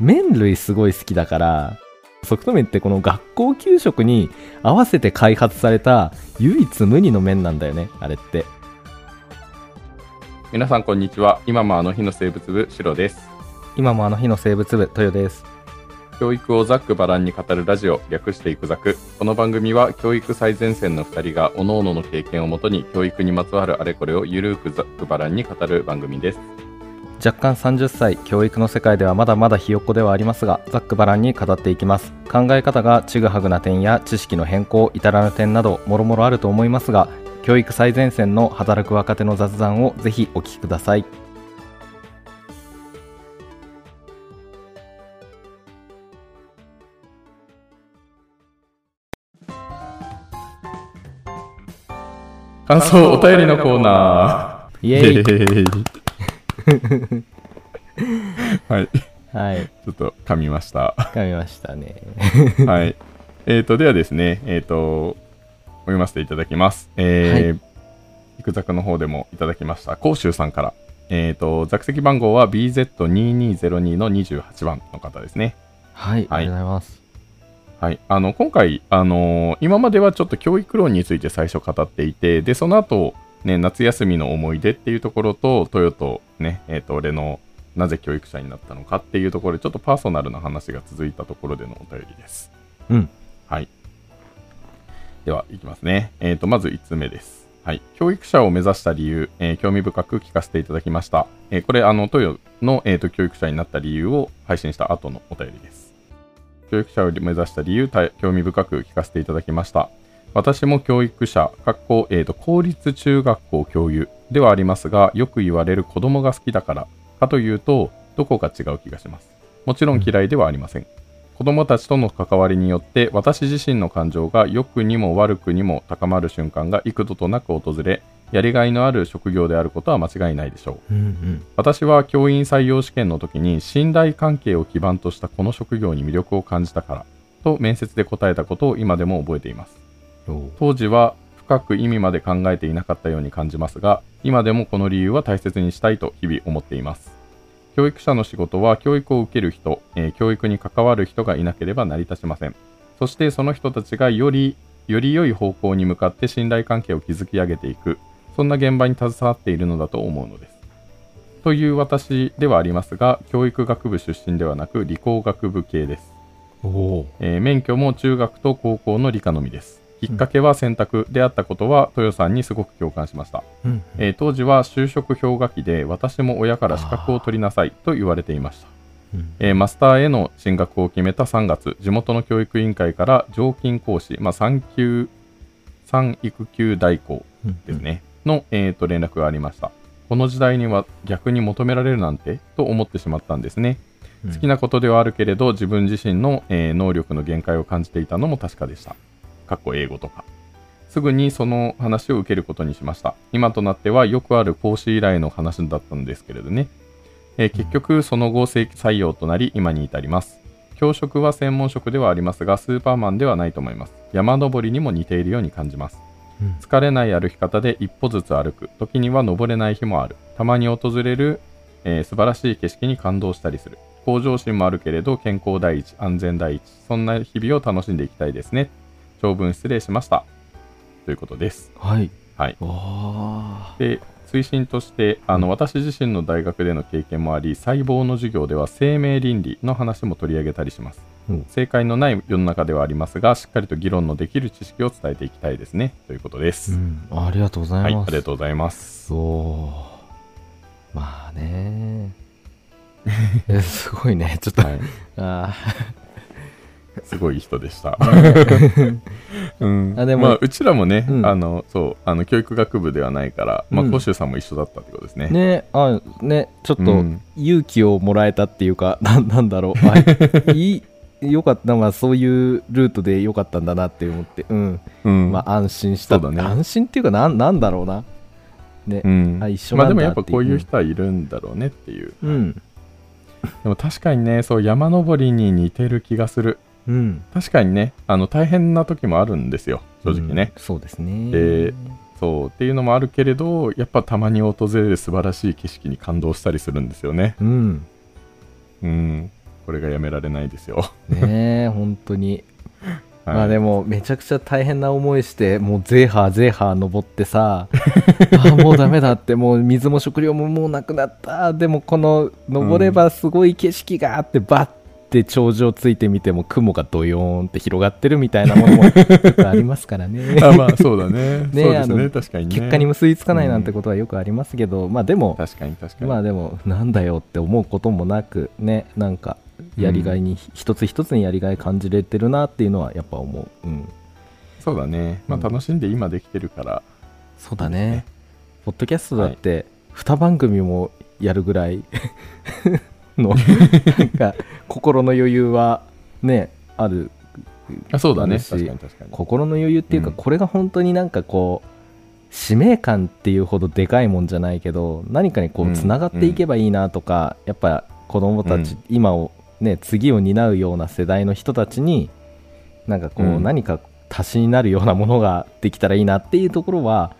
麺類すごい好きだから、ソフト麺ってこの学校給食に合わせて開発された唯一無二の麺なんだよね、あれって。皆さんこんにちは今もあの日の生物部シロです今もあの日の生物部、豊です。教育をざっくばらんに語るラジオ略していくざくこの番組は教育最前線の2人が各々の経験をもとに教育にまつわるあれこれをゆるくざっくばらんに語る番組です若干30歳教育の世界ではまだまだひよっこではありますがざっくばらんに語っていきます。考え方がちぐはぐな点や知識の変更至らぬ点などもろもろあると思いますが教育最前線の働く若手の雑談をぜひお聞きください。感想お便りのコーナイエーーイ はい。はい。ちょっと噛みました。噛みましたね。はい。えーとではですねえーと読ませていただきます。えーい。くざくの方でもいただきました。甲州さんから。えーと座席番号は BZ2202 の28番の方ですね。はい、ありがとうございます。はい、あの今回、あのー今まではちょっと教育論について最初語っていて、でその後、ね、夏休みの思い出っていうところと、トヨと、ねえー、と俺のなぜ教育者になったのかっていうところで、ちょっとパーソナルな話が続いたところでのお便りです。うんはい、では、いきますね。えー、とまず5つ目です。はい、教育者を目指した理由、えー興味深く聞かせていただきました。えーこれ、あのトヨの、えー、と教育者になった理由を配信した後のお便りです。教育者を目指した理由、た興味深く聞かせていただきました。私も教育者、学校、えーと、公立中学校教諭ではありますが、よく言われる子供が好きだからかというと、どこか違う気がします。もちろん嫌いではありません。子供たちとの関わりによって、私自身の感情が良くにも悪くにも高まる瞬間が幾度となく訪れ、やりがいのある職業であることは間違いないでしょう。うんうん私は教員採用試験の時に信頼関係を基盤としたこの職業に魅力を感じたからと面接で答えたことを今でも覚えていますお当時は深く意味まで考えていなかったように感じますが今でもこの理由は大切にしたいと日々思っています。教育者の仕事は教育を受ける人、えー教育に関わる人がいなければ成り立ちません。そしてその人たちがよりより良い方向に向かって信頼関係を築き上げていく。そんな現場に携わっているのだと思うのです。という私ではありますが教育学部出身ではなく理工学部系です。えー免許も中学と高校の理科のみです。きっかけは選択であったことは、豊さんにすごく共感しました。うんえー当時は就職氷河期で、私も親から資格を取りなさいと言われていました。うんえーマスターへの進学を決めた3月、地元の教育委員会から常勤講師、まあ、産休、産育休代行ですね、の、えーと連絡がありました。この時代には逆に求められるなんてと思ってしまったんですね。うん好きなことではあるけれど自分自身の、えー能力の限界を感じていたのも確かでした。かっこ英語とか。すぐにその話を受けることにしました。今となってはよくある講師依頼の話だったんですけれどね。えー結局その後正規採用となり今に至ります。教職は専門職ではありますがスーパーマンではないと思います。山登りにも似ているように感じます。うん疲れない歩き方で一歩ずつ歩く時には登れない日もあるたまに訪れる、えー素晴らしい景色に感動したりする向上心もあるけれど健康第一安全第一そんな日々を楽しんでいきたいですね長文失礼しました。ということです。はい。はい。で推進としてあの私自身の大学での経験もあり細胞の授業では生命倫理の話も取り上げたりします。うん。正解のない世の中ではありますがしっかりと議論のできる知識を伝えていきたいですね。ということです、うん。ありがとうござはいい、あますりがとうございます。そう。まあね。え すごいね。ちょっと、はい、あ すごい人でした。ー うん、あでもまあ、うちらもね、うん。あの、そう、あの、教育学部ではないから、まあ、うん。さんも一緒だったってことですね。ねあねちょっとうん。勇気をもらえたっていうか、ななんだろう。あい。いよかった。まあそういうルートでよかったんだなって思ってうん、うん。まあ安心した。だね。安心っていうかなんなんだろうな。ねうん。あ一緒まあ、なんだでもやっぱこういう人はいるんだろうねっていう。うん。でも確かにね、そう、山登りに似てる気がする。うん確かにね、あの、大変な時もあるんですよ、正直ね。うんそうですねでそう、っていうのもあるけれど、やっぱたまに訪れる素晴らしい景色に感動したりするんですよね。うんうん。これがやめられないですよ。ねえ 本当にはいまあでもめちゃくちゃ大変な思いしてもうゼーハーゼーハー登ってさ あもうダメだってもう水も食料ももうなくなったでもこの登ればすごい景色があってバッて頂上ついてみても雲がドヨーンって広がってるみたいなものもありますからね あまあそうだね。ねそうですあのね、確かにね。結果に結びつかないなんてことはよくありますけど、まあでも確かに確かに。まあでもなんだよって思うこともなくねなんかやりがいに、一つ一つにやりがい感じれてるなっていうのはやっぱ思う、うん、そうだね。まあ楽しんで今できてるから。そうだねポッドキャストだって2番組もやるぐらいの なんか心の余裕はねある。あそうだね。確かに確かに。心の余裕っていうか、うん。これが本当になんかこう使命感っていうほどでかいもんじゃないけど何かにこううん。つながっていけばいいなとか、やっぱ子供たち、うん。今をね次を担うような世代の人たちになんかこう、うん。何か足しになるようなものができたらいいなっていうところは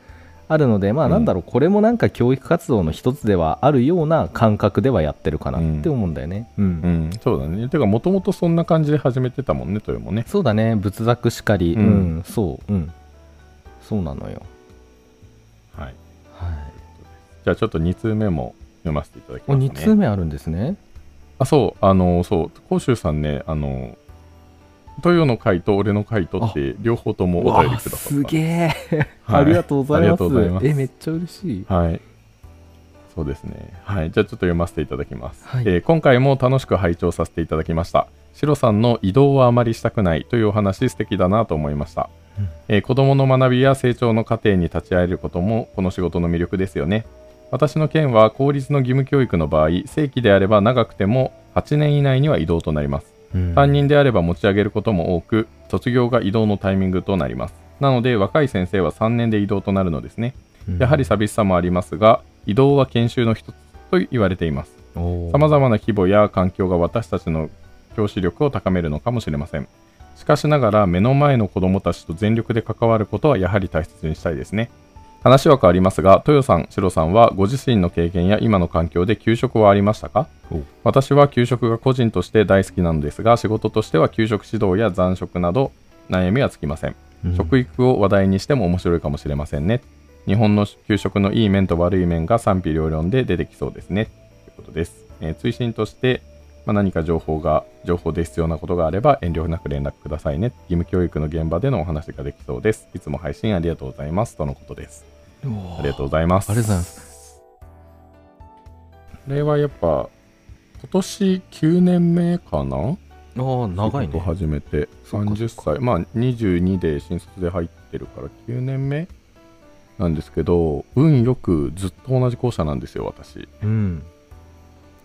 あるのでまあうんなんだろう、これもなんか教育活動の一つではあるような感覚ではやってるかなって思うんだよね。うんうん、そうだね。てか、もともとそんな感じで始めてたもんね、豊もね。そうだね仏作しかり、ううんんそううんそうなのよ。はい。はいじゃあちょっと2通目も読ませていただきおます、ね。2通目あるんですね。あ、そう、あの、そう、甲州さんね、あの、豊の回と俺の回とって、両方ともお便りくださった。すげえ、はいありがとうございますありがとうございますえめっちゃ嬉しい。はい。そうですね。はい。じゃあちょっと読ませていただきます。はいえー今回も楽しく拝聴させていただきました。シロさんの移動はあまりしたくないというお話素敵だなと思いました。うんえー子供の学びや成長の過程に立ち会えることもこの仕事の魅力ですよね。私の県は公立の義務教育の場合、正規であれば長くても8年以内には移動となります。うん。担任であれば持ち上げることも多く卒業が移動のタイミングとなります。なので若い先生は3年で移動となるのですね。やはり寂しさもありますが移動は研修の一つと言われています。さまざまな規模や環境が私たちの教師力を高めるのかもしれません。しかしながら目の前の子どもたちと全力で関わることはやはり大切にしたいですね話は変わりますが豊さん、シロさんはご自身の経験や今の環境で給食はありましたか？お私は給食が個人として大好きなのですが仕事としては給食指導や残食など悩みはつきません、うん。食育を話題にしても面白いかもしれませんね。日本の給食のいい面と悪い面が賛否両論で出てきそうですね。ということです、えー追伸として、まあ、何か情報が情報で必要なことがあれば遠慮なく連絡くださいね。義務教育の現場でのお話ができそうです。いつも配信ありがとうございます。とのことですありがとうございます。ありがとうございます。これはやっぱ今年9年目かな？ああ長いね。始めてそっか30歳。まあ22で新卒で入ってるから9年目なんですけど運よくずっと同じ校舎なんですよ私。うん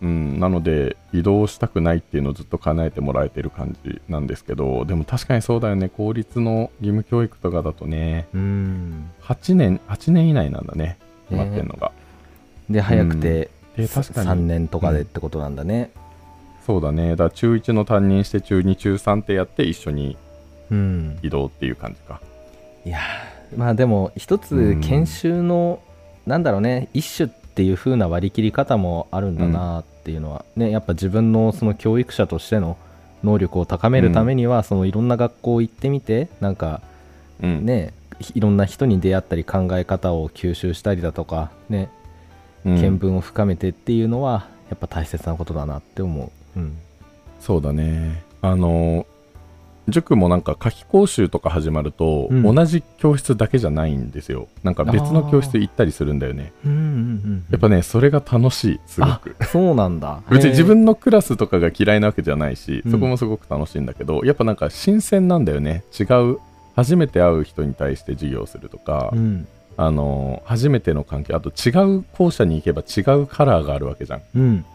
うん。なので移動したくないっていうのをずっと叶えてもらえてる感じなんですけどでも確かにそうだよね。公立の義務教育とかだとねうん。8年8年以内なんだね。決まってんのが、で早くてで確かに。3年とかでってことなんだね。そうだね。だから中1の担任して中2中3ってやって一緒にうん。移動っていう感じか。いやーまあでも一つうん。研修の、なんだろうね一種っていう風な割り切り方もあるんだなっていうのは、ねやっぱ自分のその教育者としての能力を高めるためには、そのいろんな学校行ってみてなんかうん。ねいろんな人に出会ったり考え方を吸収したりだとかねうん。見聞を深めてっていうのはやっぱ大切なことだなって思う、うん、そうだね。あの塾もなんか夏期講習とか始まると、うん。同じ教室だけじゃないんですよ。なんか別の教室行ったりするんだよね。うんうんうんやっぱねそれが楽しいすごく。あそうなんだ。別に自へ分のクラスとかが嫌いなわけじゃないし、うん。そこもすごく楽しいんだけどやっぱなんか新鮮なんだよね。違う初めて会う人に対して授業するとか、ーうん。あの初めての関係あと違う校舎に行けば違うカラーがあるわけじゃん。うん。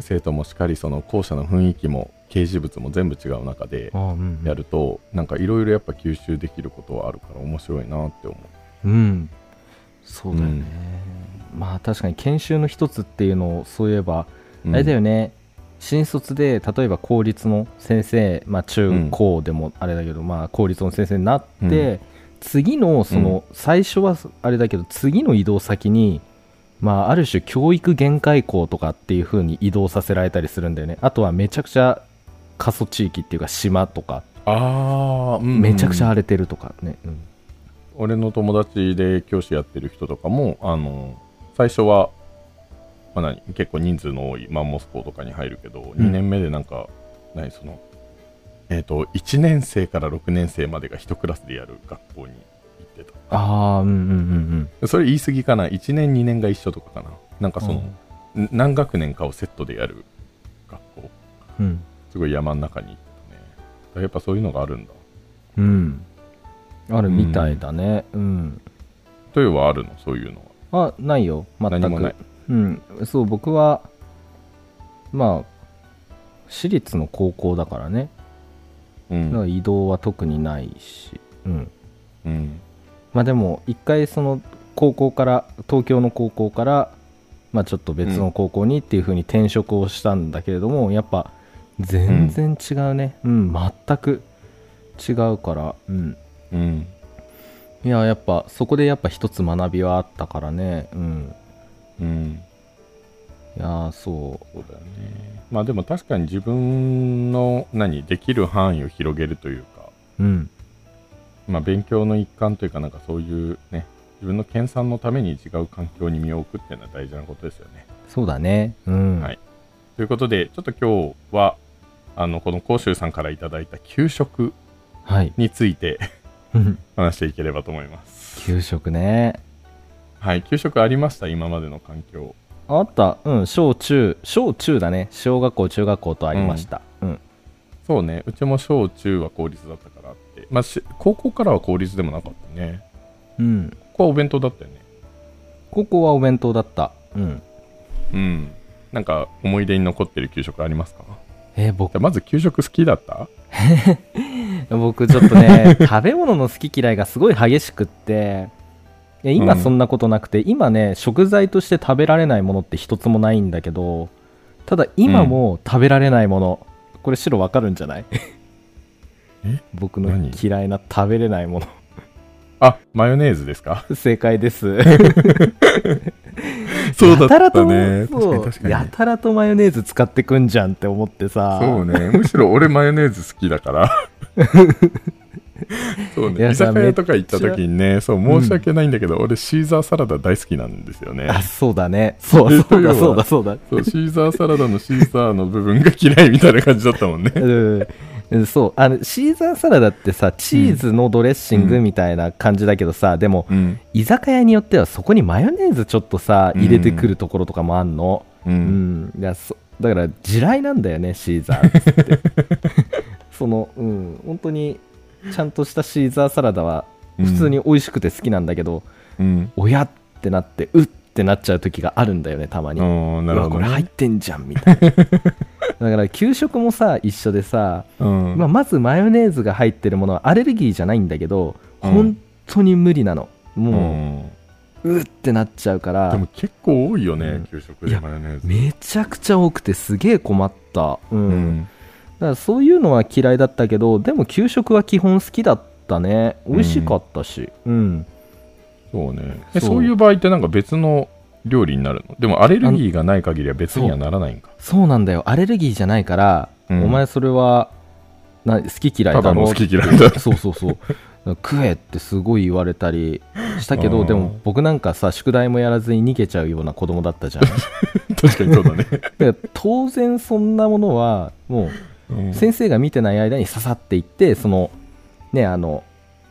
生徒もしっかりその校舎の雰囲気も掲示物も全部違う中であうんやるとなんかいろいろやっぱ吸収できることはあるから面白いなって思う。ん。そうだよね、まあ確かに研修の一つっていうのをそういえば、う、あれだよね。新卒で例えば公立の先生、まあ、中高でもあれだけど、まあ公立の先生になって、次のその、最初はあれだけど次の移動先にまあ、ある種教育限界校とかっていう風に移動させられたりするんだよね。あとはめちゃくちゃ過疎地域っていうか島とかああ、うんめちゃくちゃ荒れてるとかね、うん。俺の友達で教師やってる人とかもあの最初は、まあ、何結構人数の多いマンモス校とかに入るけど、うん。2年目でなんか何そのえっ、と1年生から6年生までが1クラスでやる学校に行ってた。ああうんうんうんでそれ言い過ぎかな？1年2年が一緒とかかな？なんかその、ん。何学年かをセットでやる学校。うんうんすごい山の中に行ったね。やっぱそういうのがあるんだ。うん。あるみたいだね。うん、というはあるの？そういうのは。あないよ。全く。何もない。うん。そう僕はまあ私立の高校だからね。うん。だから移動は特にないし。うん。うん。まあでも一回その高校から東京の高校からまあちょっと別の高校にっていう風に転職をしたんだけれども、やっぱ全然違うね。うん、全く違うから。うん。うん。いややっぱそこでやっぱ一つ学びはあったからね。うん。うん。いやーそそうだよね。まあでも確かに自分の何できる範囲を広げるというか。ううん。まあ勉強の一環というかなんかそういうね自分の研鑽のために違う環境に身を置くっていうのは大事なことですよね。そうだね。うん、はい。ということでちょっと今日はあのこの甲州さんからいただいた給食はい。について話していければと思います。給食ね。はい給食ありました？今までの環境。あった。うん小中小中だね。小学校中学校とありました。うん、そうね。うちも小中は公立だったからあって。まあし高校からは公立でもなかったね。うん、ここはお弁当だったよね。高校はお弁当だった。うん。うん。なんか思い出に残ってる給食ありますか？えー僕まず給食好きだった？僕ちょっとね 食べ物の好き嫌いがすごい激しくって。今うん。そんなことなくて、今ね食材として食べられないものって一つもないんだけどただ今も食べられないもの、これ白わかるんじゃない？え？僕の何？嫌いな食べれないもの。あマヨネーズですか？正解ですそうだったやたらとねやたらとマヨネーズ使ってくんじゃんって思ってさ。そうね。むしろ俺マヨネーズ好きだから。そうね。居酒屋とか行った時にねそう申し訳ないんだけど、俺シーザーサラダ大好きなんですよね。あそうだね。そうえそうだそうだそうだ。そうシーザーサラダのシーザーの部分が嫌いみたいな感じだったもんね。うんうんそう。あのシーザーサラダってさチーズのドレッシングみたいな感じだけどさ、でもうん。居酒屋によってはそこにマヨネーズちょっとさうん。入れてくるところとかもあんの？ううん。ん、いやそだから地雷なんだよねシーザーって。そのうん。本当にちゃんとしたシーザーサラダは普通に美味しくて好きなんだけど、うん。親ってなってうってなっちゃう時があるんだよねたまに、うんなうわこれ入ってんじゃんみたいな だから給食もさ一緒でさ、うん。まあ、まずマヨネーズが入ってるものはアレルギーじゃないんだけど、うん。本当に無理なの。うもん。う、うってなっちゃうから。でも結構多いよね、うん。給食でマヨネーズ。めちゃくちゃ多くてすげえ困った、うん。うん。だからそういうのは嫌いだったけどでも給食は基本好きだったね。美味しかったし。うん、そうね。えそうそういう場合ってなんか別の料理になるの？でもアレルギーがない限りは別にはならないんか？そうなんだよ。アレルギーじゃないから、うん。お前それはな好き嫌いだろ？ただの好き嫌いだ。そうそうそう。食えってすごい言われたり したけうんどでも僕なんかさ宿題もやらずに逃げちゃうような子供だったじゃん。確かにそうだね、で当然そんなものはもう先生が見てない間に刺さっていってそのねあの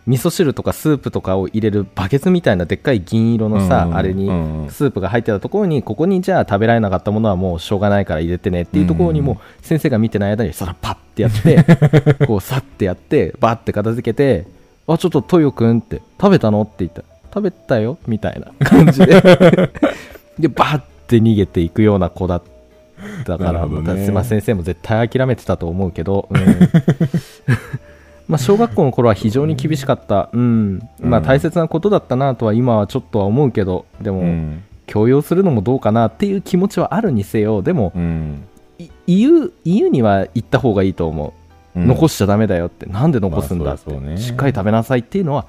味噌汁とかスープとかを入れるバケツみたいなでっかい銀色のさ、うんあれにうんスープが入ってたところにここにじゃあ食べられなかったものはもうしょうがないから入れてねっていうところにもうん先生が見てない間にそらパッてやってこうさってやってバッて片付けてあちょっとトヨくんって食べたの？って言ったら食べたよみたいな感じで。でバッて逃げていくような子だったから、ね。またまあ先生も絶対諦めてたと思うけど、うん まあ小学校の頃は非常に厳しかった、うん。まあ、うん大切なことだったなとは今はちょっとは思うけどでも、うん。強要するのもどうかなっていう気持ちはあるにせよでもうん。い言う言うには言った方がいいと思う、残ししちゃダメだよって。なんで残すんだって、まあね。しっかり食べなさいっていうのは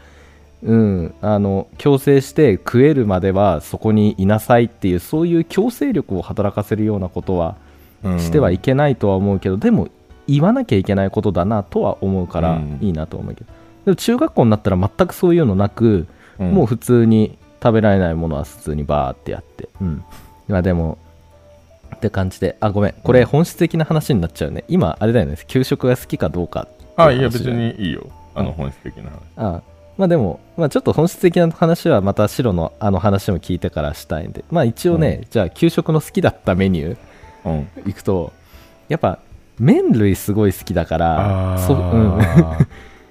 うん、あの強制して食えるまではそこにいなさいっていうそういう強制力を働かせるようなことはうん。してはいけないとは思うけど、でも言わなきゃいけないことだなとは思うからうん。いいなと思うけど、でも中学校になったら全くそういうのなく、うん。もう普通に食べられないものは普通にバーってやって、うん、まあでもって感じで。あごめん。これ本質的な話になっちゃうね。今あれだよね。給食が好きかどうかあいや別にいいよ。あのうん本質的な話。あまあでも、まあ、ちょっと本質的な話はまた白のあの話も聞いてからしたいんで。まあ一応ね、じゃあ給食の好きだったメニュうん。ーいくとやっぱ麺類すごい好きだからあそ,、うん。ー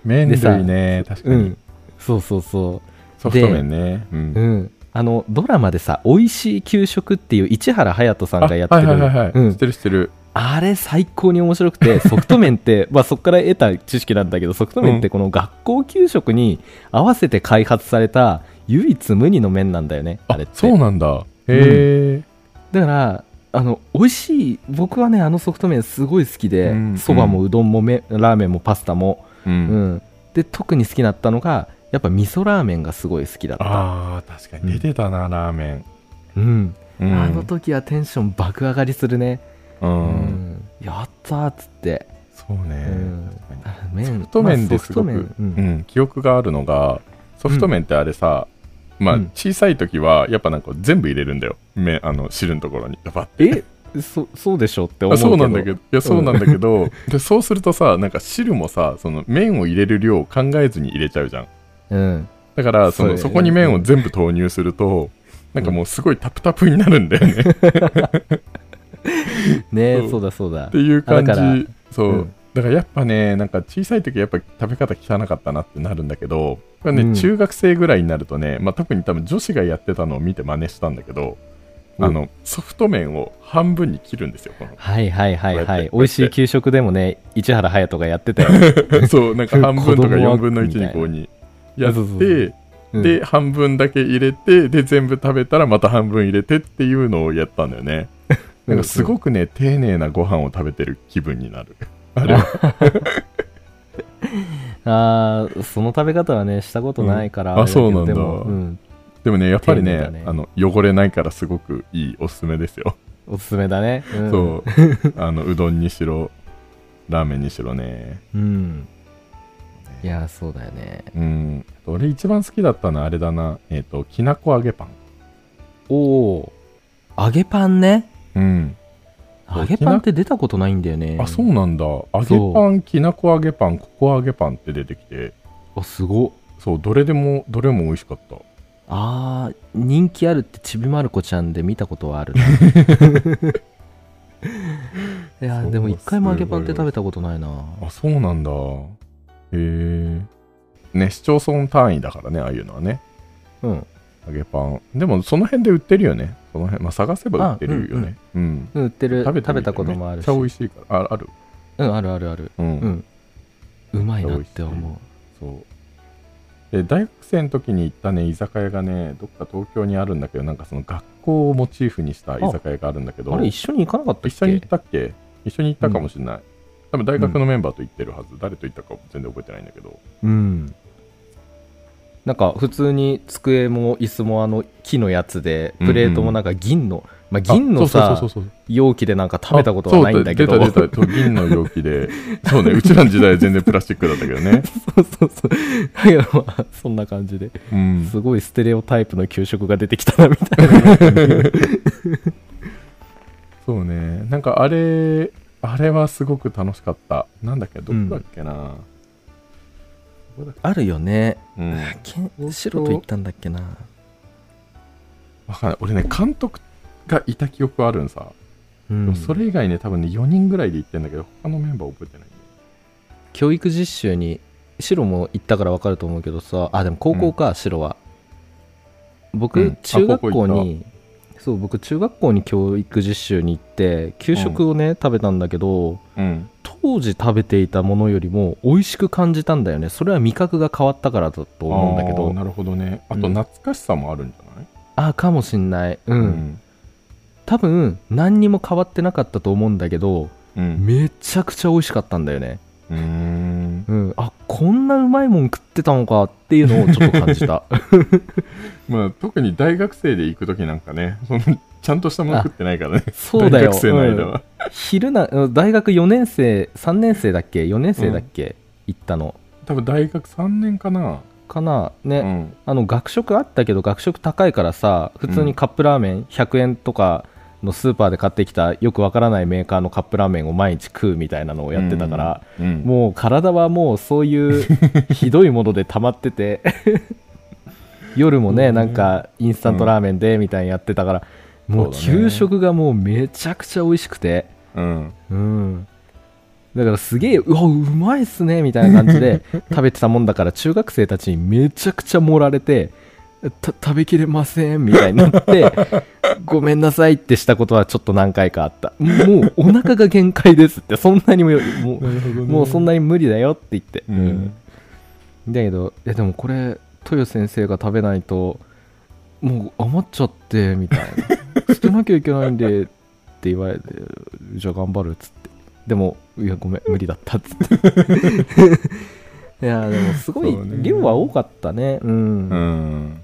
麺類ね確かに。うん、そうそうそソフト麺ね。うん。う、うん、あのドラマでさ「美味しい給食」っていう市原隼人さんあがやってる。はいはいはいはいうん。知ってる知ってる。あれ最高に面白くて ソフト麺って、まあ、そこから得た知識なんだけどソフト麺ってこの学校給食に合わせて開発された唯一無二の麺なんだよねああれって。そうなんだ。へえだからあの美味しい僕はねあのソフト麺すごい好きでうんそば、もうどんもめラーメンもパスタも、ううん。ん、で特に好きだったのがやっぱ味噌ラーメンがすごい好きだった、あー確かに。出てたなラーメン。うん。うん。あの時はテンション爆上がりするね、ううん。んやったーっつって、そうね。うん。ソフト麺ですごく、うん、記憶があるのがソフト麺ってあれさ、まあうん。小さい時はやっぱなんか全部入れるんだよ。麺あの汁のところに。えそそうでしょって思うあけど。そうなんだけどいやそうなんだけど、でそうするとさなんか汁もさその麺を入れる量を考えずに入れちゃうじゃん。うん。だからそのそ,、こに麺を全部投入すると、なんかもうすごいタプタプになるんだよね、ねそう。そうだそうだ。っていう感じ。そう、うん。だからやっぱねなんか小さい時はやっぱ食べ方汚かったなってなるんだけどこれね、うん。中学生ぐらいになるとね、まあ、特に多分女子がやってたのを見て真似したんだけど、うんあのソフト麺を半分に切るんですよこはいはいはいはい。美味しい給食でもね市原隼人がやってたよ、の そうなんか 半分とか子供は4分の1にこうにやってで半分だけ入れてで全部食べたらまた半分入れてっていうのをやったんだよね。なんかすごくね丁寧なご飯を食べてる気分になる。あれはあーその食べ方はねしたことないから、うん。あそうなんだ。でもうん、でもねやっぱりねね。あの汚れないからすごくいいおすすめですよ、おすすめだね、うん、そう。あのうどんにしろラーメンにしろね。う、ん、いやそうだよね。うん。俺一番好きだったのはあれだな。えっ、ときなこ揚げパン。おお揚げパンね。うん揚げパンって出たことないんだよね。あそうなんだ。揚げパンきなこ揚げパンココ揚げパンって出てきて。あすごっ。そうどれでもどれも美味しかった。あー人気あるってちびまる子ちゃんで見たことはあるな。いやでも一回も揚げパンって食べたことないな。あそうなんだ。へえね市町村単位だからねああいうのはね。うん。揚げパン。でもその辺で売ってるよねその辺まあ探せば売ってるよね。うんうん。売ってる。食べ食べたこともあるし。めっちゃ美味しいから。あある？うんあるあるある。うん、うまいなって思そう。で大学生の時に行ったね居酒屋がねどっか東京にあるんだけどなんかその学校をモチーフにした居酒屋があるんだけうど。あれ一緒に行かなかったっけ？一緒に行ったっけ？一緒に行ったかもしれない、多分大学のメンバーと行ってるはず、誰と行ったか全然覚えてないんだけど。うんなんか普通に机も椅子もあの木のやつでプレートもなんか銀の、まあ、銀のあさそうそうそうそう。容器でなんか食べたことはないんだけど。出た出た銀の容器で。そうねうちらの時代は全然プラスチックだったけどね。そうそうそうだけどまあそんな感じで。うん。すごいステレオタイプの給食が出てきたなみたいな。そうね。なんかあれあれはすごく楽しかった。なんだっけどこだっけな、どこだっあるよね。けうん白と言ったんだっけな。わかんない。俺ね監督がいた記憶あるんさ、うん。でもそれ以外ね多分ね4人ぐらいで行ってんだけど他のメンバー覚えてない教育実習に白も行ったから分かると思うけどさ。あでも高校か、白は。僕、中学校にそう僕中学校に教育実習に行って給食をね、食べたんだけどうん当時食べていたものよりも美味しく感じたんだよね。それは味覚が変わったからだと思うんだけど。なるほどね。あとうん。懐かしさもあるんじゃない、あかもしんない。うん、うん。多分何にも変わってなかったと思うんだけどうん。めちゃくちゃ美味しかったんだよね。うーん。うん、あこんなうまいもん食ってたのかっていうのをちょっと感じた。まあ特に大学生で行く時なんかねそのちゃんとしたもの食ってないからね。そうだよ。大学生の間は、昼な大学4年生3年生だっけ？4年生だっけ、行ったの。多分大学3年かな。かな？ね、うん。あの学食あったけど学食高いからさ普通にカップラーメン100円とかのスーパーで買ってきたよくわからないメーカーのカップラーメンを毎日食うみたいなのをやってたから、うん。もう体はもうそういうひどいもので溜まってて。夜もね、うん。なんかインスタントラーメンでみたいにやってたから、もう給食がもうめちゃくちゃ美味しくて、うん。うん、だからすげえうわうまいっすねみたいな感じで 食べてたもんだから中学生たちにめちゃくちゃ盛られてた食べきれませんみたいになって ごめんなさいってしたことはちょっと何回かあった。もうお腹が限界ですってそんなにももうもうそんなに無理だよって言って、うん。だけどえでもこれ豊先生が食べないともう余っちゃってみたいな捨てなきゃいけないんでって言われてじゃあ頑張るっつって。でもいやごめん無理だったっつって。いやでもすごい量は多かったね。うん、うん。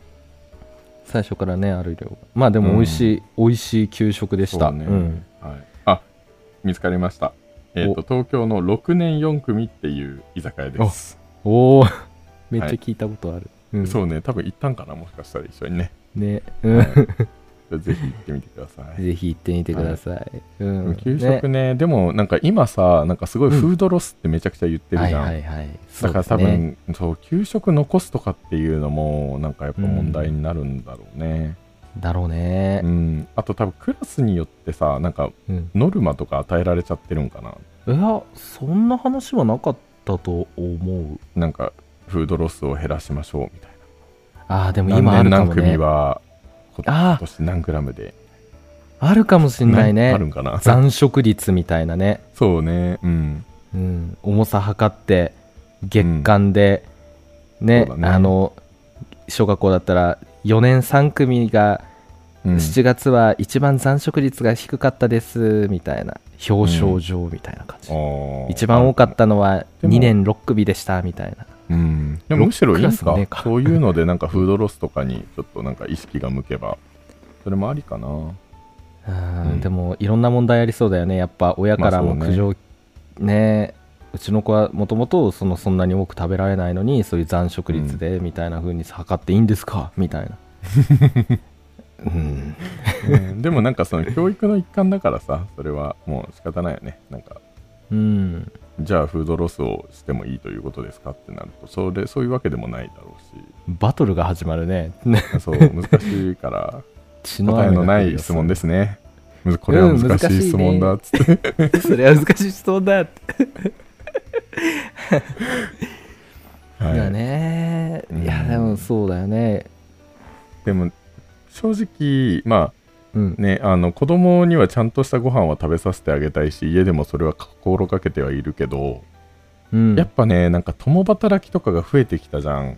最初からねある量。がまあでも美味しい、美味しい給食でした。そうね。ん、はい、あ見つかりました。えっ、と東京の6年4組っていう居酒屋です。おおめっちゃ聞いたことある、うん。そうね。多分行ったんかなもしかしたら一緒にね。ね、うん。はいじゃあぜひ行ってみてくださいぜひ行ってみてください。うん、給食ねでもなんか今さなんかすごいフードロスってめちゃくちゃ言ってるはいじゃん、はいはい。だから多分そう,、給食残すとかっていうのもなんかやっぱ問題になるんだろうね、だろうねう。んあと多分クラスによってさなんかうん。ノルマとか与えられちゃってるんかないや、そんな話はなかったと思う。なんかフードロスを減らしましょうみたいああ、でもな今あるかもね。はこあ今年何グラムで。あるかもしんないね。ある。んかな？残食率みたいなね。そうね。うん。うん。重さ測って、月間で、ねそうだね。あの、小学校だったら、4年3組が、うん。7月は一番残食率が低かったです、みたいな。表彰状みたいな感じ。あー。一番多かったのはでも2年6組でしたみたいなうん、でもむしろいいんクラスもねえか。かそういうのでなんかフードロスとかにちょっとなんか意識が向けばそれもありかな。うんうん。でもいろんな問題ありそうだよね。やっぱ親からもまあ苦情ね,、うちの子はもともとそのそんなに多く食べられないのにそういう残食率でみたいな風に測っていいんですか？みたいな。うん。うん。でもなんかその教育の一環だからさそれはもう仕方ないよね。なんか。うんじゃあフードロスをしてもいいということですかってなるとそれそういうわけでもないだろうバトルが始まるね。ねしそう難しいから。血答えのない質問ですね。これは難しい質問だっつって、それは難しい質問だ。っ てはい。いやね。うん。いやでもそうだよね。でも正直まあうん。ね、あの子供にはちゃんとしたご飯は食べさせてあげたいし家でもそれは心がけてはいるけど、うん。やっぱねなんか共働きとかが増えてきたじゃん。っ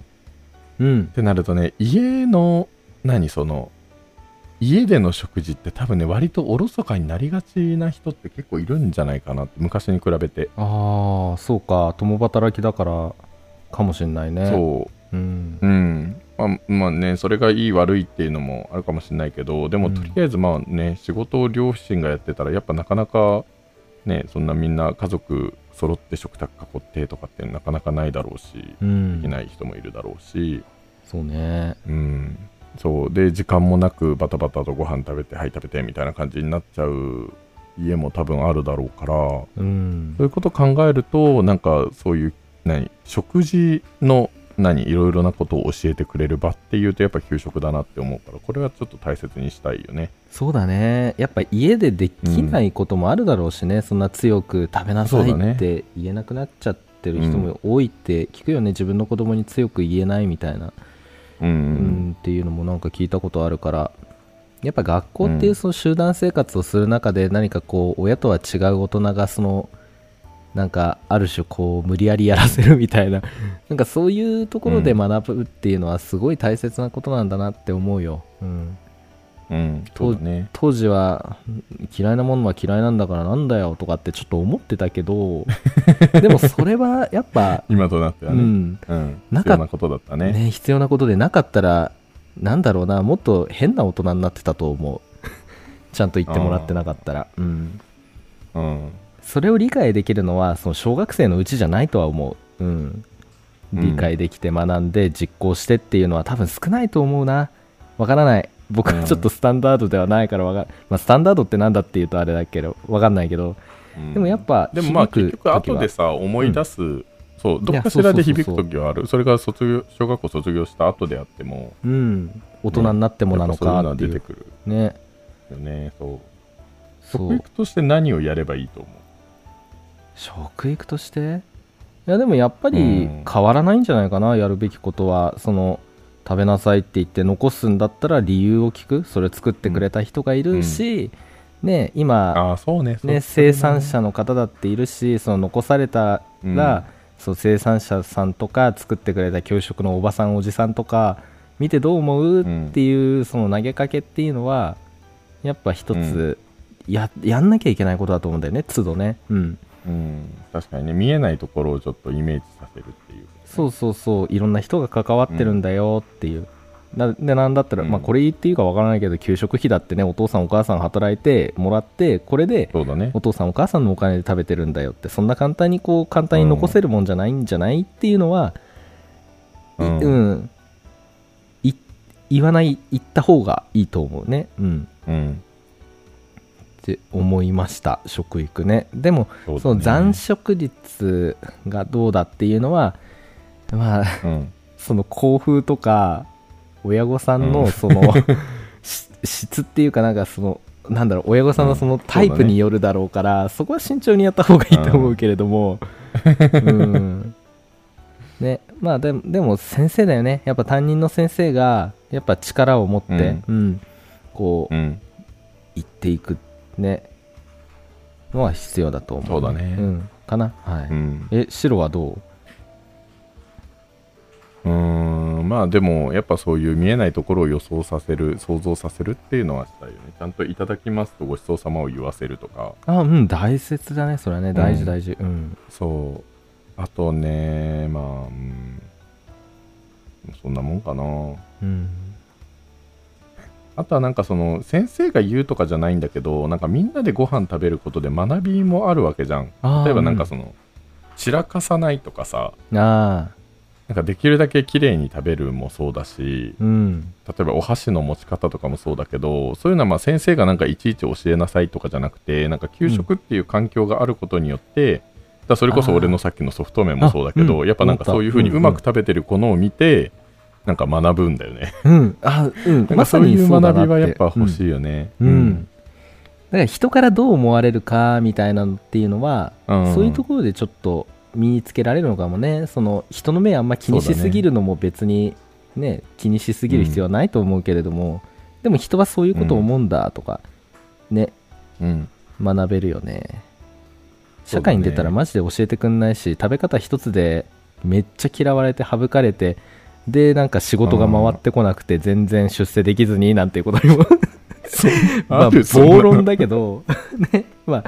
うん。てなるとね家の何その家での食事って多分ね割とおろそかになりがちな人って結構いるんじゃないかなって昔に比べて、ああそうか。共働きだからかもしんないね。そう。うん。うんまあ、まあねそれがいい悪いっていうのもあるかもしれないけどでもうん。とりあえずまあね、仕事を両親がやってたらやっぱなかなかねそんなみんな家族揃って食卓囲ってとかってなかなかないだろうし、うん。できない人もいるだろうし。そうね。うん。そう。で時間もなくバタバタとご飯食べてはい食べてみたいな感じになっちゃう家も多分あるだろうからうん。そういうこと考えるとなんかそういう何食事の何いろいろなことを教えてくれる場っていうとやっぱ給食だなって思うからこれはちょっと大切にしたいよね。そうだね。やっぱ家でできないこともあるだろうしね、そんな強く食べなさいって言えなくなっちゃってる人も多いって聞くよね、自分の子供に強く言えないみたいな、うん、うん。っていうのもなんか聞いたことあるから。やっぱ学校っていううんその集団生活をする中で何かこう親とは違う大人がそのなんかある種こう無理やりやらせるみたいな。なんかそういうところで学ぶっていうのはすごい大切なことなんだなって思うよ、うん、うん、ね。当時は嫌いなものは嫌いなんだからなんだよとかってちょっと思ってたけど でもそれはやっぱ、今となってはね。うん。うん。必要なことだったね。ね、必要なことでなかったらなんだろうな。もっと変な大人になってたと思う。ちゃんと言ってもらってなかったら、うん、うん。それを理解できるのはその小学生のうちじゃないとは思う、うん、理解できて学んで実行してっていうのは多分少ないと思うな。わからない。僕はちょっとスタンダードではないからわか、まあ、スタンダードってなんだっていうとあれだけどわかんないけど。うん。でもやっぱでもまあ結局後でさ思い出す、そうどっかしそうそうそうそう。らで響く時はある。それが卒業小学校卒業した後であっても。うん。大人になってもなのやっぱそういうのかっていうは出てくる。ね。よねそう。そう。食育として何をやればいいと思食育として？いやでもやっぱりうん。変わらないんじゃないかな、やるべきことは。その食べなさいって言って残すんだったら理由を聞く。それ作ってくれた人がいるし、ねう今ああそうねね、生産者の方だっているしその残されたら、そう生産者さんとか作ってくれた給食のおばさんおじさんとか見てどう思ううんっていうその投げかけっていうのはやっぱ一つややんなきゃいけないことだと思うんだよね都度ね。うんうん、確かにね見えないところをちょっとイメージさせるっていうそうそうそう。いろんな人が関わってるんだよっていう、なでなんだったら、うん。まあ、これ言っていいかわからないけど給食費だってねお父さんお母さん働いてもらってこれでそうだね。お父さんお母さんのお金で食べてるんだよってそんな簡単にこう簡単に残せるもんじゃないんじゃないっていうのは、いうん。うん。い言わない言った方がいいと思うね。うん。うんって思いました食育ね。でもそね。その残食率がどうだっていうのはまあ うん。その校風とか親御さんうん。のその、し質っていうかなんかそのなんだろう親御さんのそのタイプによるだろうから、そこは慎重にやった方がいいと思うけれども、うん。ねまあでもでも先生だよね。やっぱ担任の先生がやっぱ力を持って、うん。こううん。言っていくねのは必要だと思う、そうだね。ん、かな？はい、うん。え白はどう？うーんまあでもやっぱそういう見えないところを予想させる想像させるっていうのはしたいよね。ちゃんといただきますとごちそうさまを言わせるとか。あうん大切だねそれはね。大うん。事大事。うん。そう。あとねまあうん。そんなもんかな。うんあとはなんかその先生が言うとかじゃないんだけどなんかみんなでご飯食べることで学びもあるわけじゃん。例えばなんかその、散らかさないとかさなんかできるだけ綺麗に食べるもそうだしーうん。例えばお箸の持ち方とかもそうだけどそういうのはまあ先生がなんかいちいち教えなさいとかじゃなくてなんか給食っていう環境があることによって、だからそれこそ俺のさっきのソフト麺もそうだけど、あうん。やっぱなんかそういうふうにうまく食べてる子のを見て、なんか学ぶんだよね。うん。あうん。まさにそう学びはやっぱ欲しいよね。うん、うん。だから人からどう思われるかみたいなのっていうのは、うん。そういうところでちょっと身につけられるのかもね。その人の目あんま気にしすぎるのも別にね気にしすぎる必要はないと思うけれども、でも人はそういうことを思うんだとか、ねうん。学べるよね。社会に出たらマジで教えてくんないし、食べ方一つでめっちゃ嫌われて省かれてでなんか仕事が回ってこなくて全然出世できずになんていうことにもまあ暴論だけど ねまあ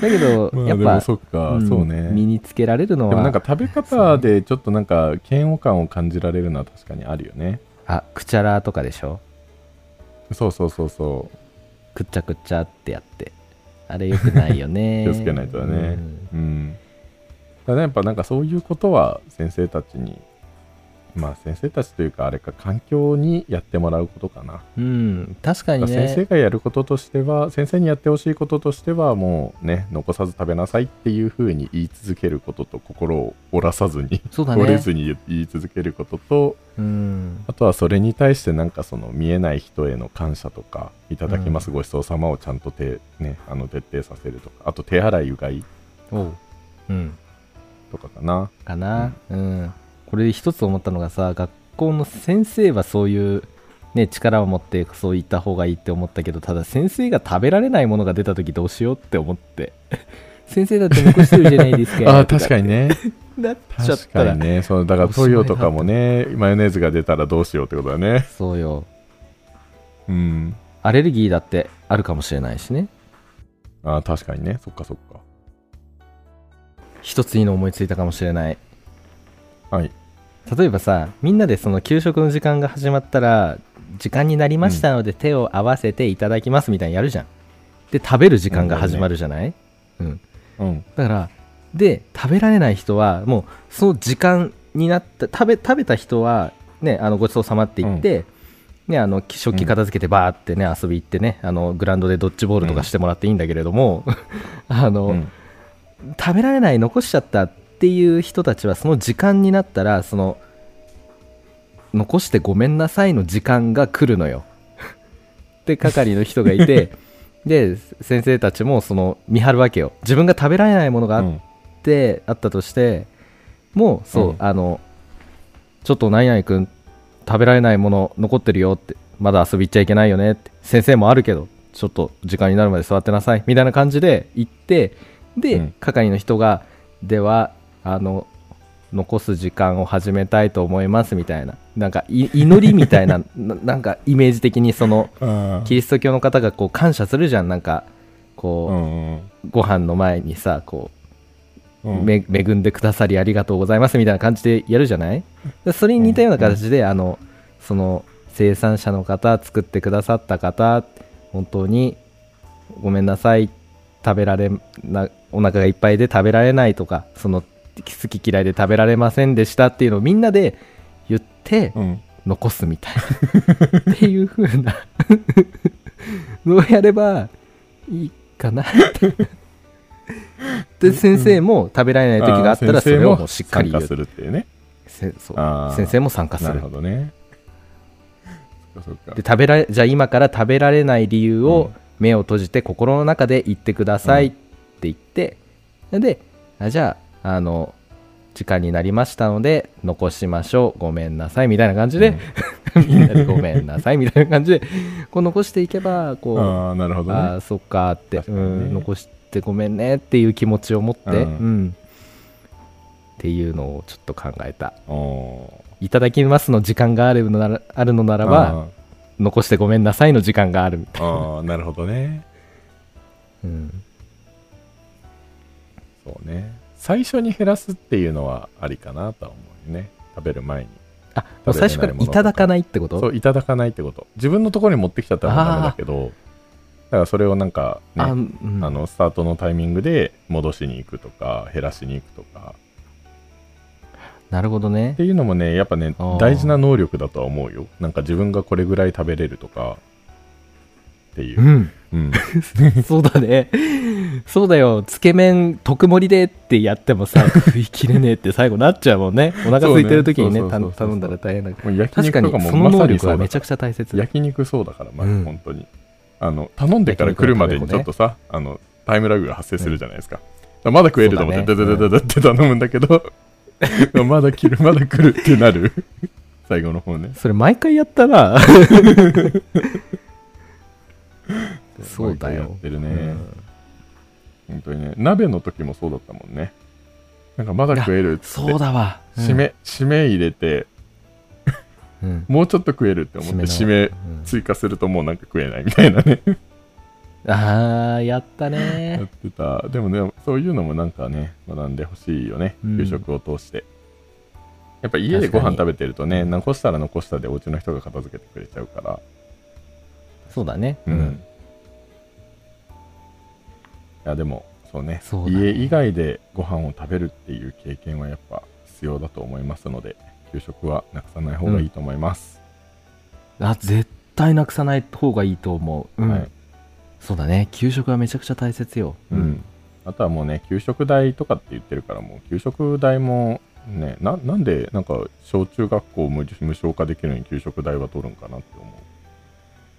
だけど、まあやっぱそっか、うんそうね。身につけられるのはでもなんか食べ方でちょっとなんか嫌悪感を感じられるのは確かにあるよね。あくちゃらとかでしょ？そうそうそうそう。くっちゃくっちゃってやってあれよくないよね 気をつけないとだねうんうん。ただやっぱなんかそういうことは先生たちに、まあ先生たちというかあれか環境にやってもらうことかな。うん、確かにね。先生がやることとしては、先生にやってほしいこととしては、もうね、残さず食べなさいっていうふうに言い続けることと、心を折らさずに、そうだ折れねずに言い続けることと、うん。あとはそれに対してなんかその見えない人への感謝とか、いただきます、うごちそうさまをちゃんとて、ね、あの徹底させるとか、あと手洗いうがい。おう。うん。とかかな。かな。うん、これで一つ思ったのがさ学校の先生はそういうね力を持ってそう言った方がいいって思ったけどただ先生が食べられないものが出た時どうしようって思って 先生だって残してるじゃないですか ああ、確かにね。なっちゃっ確たからにね。そうだから、トヨとかもね、マヨネーズが出たらどうしようってことだね。そうようん。アレルギーだってあるかもしれないしねああ、確かにね。そっかそっか。一ついいの思いついたかもしれないはい。例えばさみんなでその給食の時間が始まったら時間になりましたので手を合わせていただきますみたいにやるじゃん。で食べる時間が始まるじゃない、うん、うん。だからで食べられない人はもうその時間になった食べ食べた人はねあのごちそうさまって言って、ね、あの食器片付けてバーってね遊び行ってねあのグラウンドでドッジボールとかしてもらっていいんだけれども、あの、うん。食べられない残しちゃったっていう人たちはその時間になったらその残してごめんなさいの時間が来るのよ。で係の人がいて で先生たちもその見張るわけよ。自分が食べられないものがあって、あったとしてもうそう、うん。あのちょっと何々君食べられないもの残ってるよってまだ遊び行っちゃいけないよねって先生もあるけどちょっと時間になるまで座ってなさいみたいな感じで行ってで、うん。係の人がではあの残す時間を始めたいと思いますみたいな。なんかい祈りみたいな ななんかイメージ的にそのあキリスト教の方がこう感謝するじゃん。なんかこう、うんうん。ご飯の前にさこううん。め恵んでくださりありがとうございますみたいな感じでやるじゃない？でそれに似たような形で、あのその生産者の方作ってくださった方本当にごめんなさい食べられなお腹がいっぱいで食べられないとかその好き嫌いで食べられませんでしたっていうのをみんなで言ってうん。残すみたいな。っていう風な。のをやればいいかなって。で先生も食べられない時があったらそれをしっかり言う。するっていうね。先生も参加すなるるほどね。で。食べられじゃあ今から食べられない理由を目を閉じて心の中で言ってくださいって言って、であじゃああの時間になりましたので残しましょう。ごめんなさい。みたいな感じで、みんなでごめんなさい。みたいな感じでこう残していけばこうああ、なるほどね。ああそっかって、ねん、残してごめんねっていう気持ちを持って、うん。うん。っていうのをちょっと考えた。おいただきますの時間があるのならあるのならば残してごめんなさいの時間があるみたいあーあー、なるほどね。な、うん、そうね。最初に減らすっていうのはありかなとは思うよね。食べる前に。あもう最初からいただかないってこと？そう、いただかないってこと。自分のところに持ってきちゃったらダメだけど、だからそれをなんか、ね、あ、あうん、の、スタートのタイミングで戻しに行くとか、減らしに行くとか、なるほどねっていうのもね、やっぱね大事な能力だとは思うよ。なんか自分がこれぐらい食べれるとか、っていうう。んうん。そうだねそうだよつけ麺特盛りでってやってもさ 食いきれねえって最後なっちゃうもんね。お腹空いてる時にね頼んだら大変だから。確かにその能力はめちゃくちゃ大切焼肉そうだから、まあ、うん。本当に。あの、頼んでから来るまでにちょっとさ、あの、タイムラグが発生するじゃないですか。まだ食えると思って、ダダダダダって頼むんだけど、まだ来る、まだ来るってなる。最後の方ね。それ毎回やったなそうだよ。やってるね。うん本当にね。鍋の時もそうだったもんね。なんかまだ食えるっつってそう、だわ、うん締め、締め入れて、うん もうちょっと食えるって思って、締締めめ追加するともうなんか食えないみたいなね。うんああやったやねってた。でもね、そういうのもなんかね、学んでほしいよね。うん給食を通して。やっぱ家でご飯食べてるとね、残したら残したでお家の人が片付けてくれちゃうから。そうだねうん。いや、でも、そうね。ね。家以外でご飯を食べるっていう経験はやっぱ必要だと思いますので、給食はなくさない方がいいと思います。あ絶対なくさない方がいいと思う、うん。はい。そうだね。給食はめちゃくちゃ大切よ。うん、あとはもうね、給食代とかって言ってるから、もう給食代もね、ななんでなんか小中学校無無償化できるのに給食代は取るんかなって思う。ま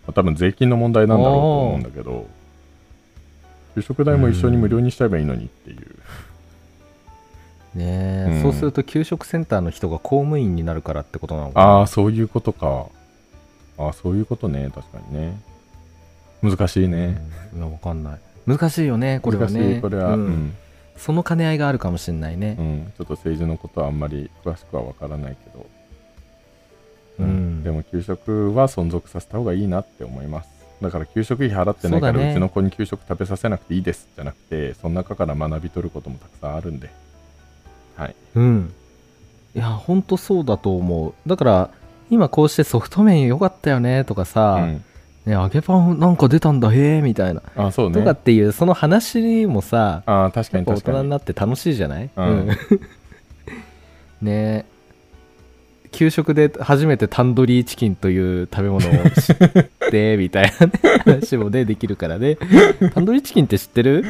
あ多分税金の問題なんだろうと思うんだけど、給食代も一緒に無料にしちゃえばいいのにっていう。ねえ、うんそうすると給食センターの人が公務員になるからってことなのかなああ、そういうことか。ああ、そういうことね、確かにね。難しいね。うんいやわかんない難しいよねこれは難しねい、これは。ううんん。その兼ね合いがあるかもしれないねうん、ちょっと政治のことはあんまり詳しくはわからないけど、うんでも給食は存続させた方がいいなって思います。だから給食費払ってないからう,、ちの子に給食食べさせなくていいですじゃなくてその中から学び取ることもたくさんあるんで。はい。うん。いやほんとそうだと思う。だから今こうしてソフト麺よかったよねとかさ、うん。ね、揚げパンなんか出たんだへえみたいな、あそうね。とかっていうその話もさあ確かに確かに。人になって楽しいじゃない、うん。ね給食で初めてタンドリーチキンという食べ物を知ってみたいな、ね、話もねできるからね。タンドリーチキンって知ってる？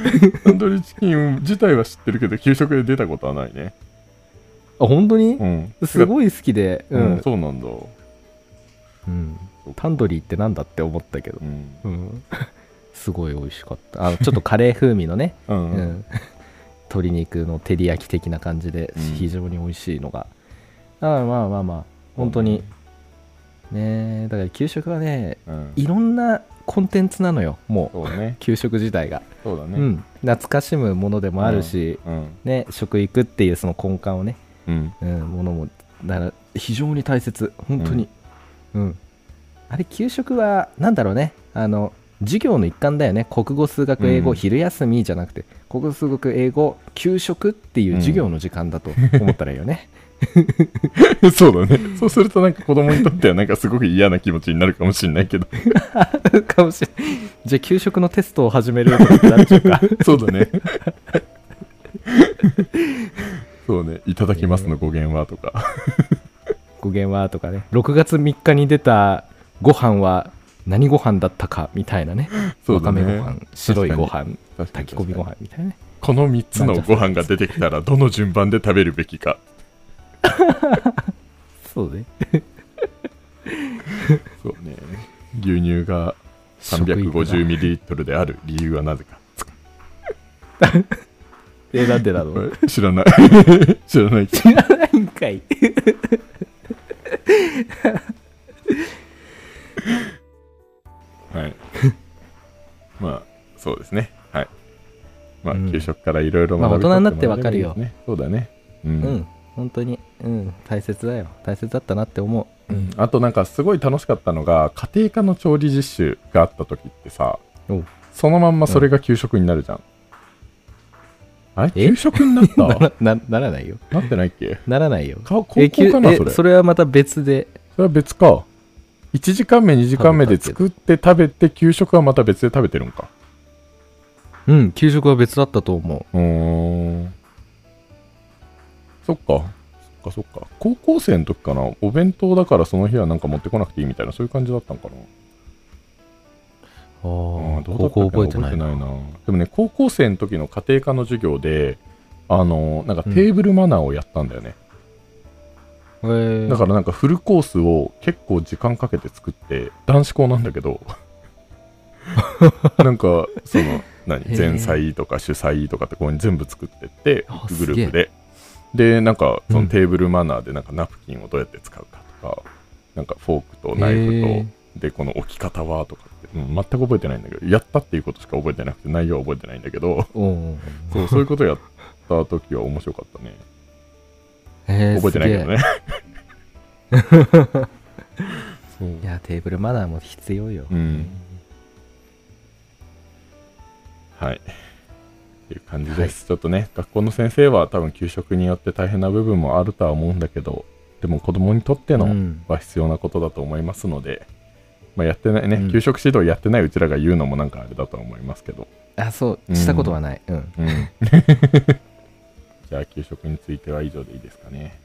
タンドリーチキン自体は知ってるけど給食で出たことはないね。あ本当に、うん。すごい好きで、う、うん。んそうなんだ。うん。タンドリーってなんだって思ったけど。う、ん。うん、すごい美味しかった。あのちょっとカレー風味のね、ううん。ん、鶏肉の照り焼き的な感じでうん。非常に美味しいのが、あまあまあまあ。本当に。ねだから給食はねうん。いろんなコンテンツなのよもう。そうね。給食自体が、そうだね。うん、懐かしむものでもあるし、うん。ね、食育っていうその根幹をね、うん。うん、ものもだから非常に大切。本当に、うん。あれ給食はなんだろうね。あの授業の一環だよね。国語数学英語、うん。昼休みじゃなくて。国語数学英語給食っていう授業の時間だと思ったらいいよね、そうだね。そうするとなんか子供にとってはなんかすごく嫌な気持ちになるかもしれないけど。かもしれないじゃあ給食のテストを始めるとかってなっちゃうか。そうだね。そうね。いただきますの語源はとか。語源はとかね。6月3日に出たご飯は何ご飯だったかみたいなね。わかそうだね。めご飯白いご飯確かに。炊き込みご飯みたいなね。この3つのご飯が出てきたらどの順番で食べるべきかそうね。そうね。牛乳が 350ml である理由はなぜか。えなんでなの？え知らない。知らない。知らないんかい。はい。まあそうですね。はい。まあ、うん。給食からいろいろまあ学び大人になってわかるよ。ねそうだね。う、うんん本当に。うん大切だよ。大切だったなって思う。うん。あとなんかすごい楽しかったのが家庭科の調理実習があった時ってさそのまんまそれが給食になるじゃん、あれえ？給食になった？ならなならないよ。なってないっけ？ならないよ。か高校かなそれ？それはまた別で。それは別か。1時間目2時間目で作って食べて給食はまた別で食べてるんか？うん給食は別だったと思うーんそっか。そっかそっか。高校生の時かな。お弁当だからその日はなんか持ってこなくていいみたいなそういう感じだったんかな。うああどうだ覚えてないな。なでもね高校生の時の家庭科の授業であのなんかテーブルマナーをやったんだよね、へー。だからなんかフルコースを結構時間かけて作って男子校なんだけど。なんかその何？前菜とか主菜とかってここに全部作ってってあグループででなんかそうん。のテーブルマナーでなんかナプキンをどうやって使うかとか、なんかフォークとナイフへとでこの置き方はとかって、うん全く覚えてないんだけどやったっていうことしか覚えてなくて内容は覚えてないんだけど そうそういうことやった時は面白かったね。覚えてないけどね。いやテーブルマナーも必要よ。うん。はい。っていう感じです。ちょっとね、学校の先生は多分給食によって大変な部分もあるとは思うんだけど、でも子供にとってのうんは必要なことだと思いますので、まあ、やってないね、うん給食指導やってないうちらが言うのもなんかあれだとは思いますけど、あそうしたことはないうんうん。じゃあ、給食については以上でいいですかね。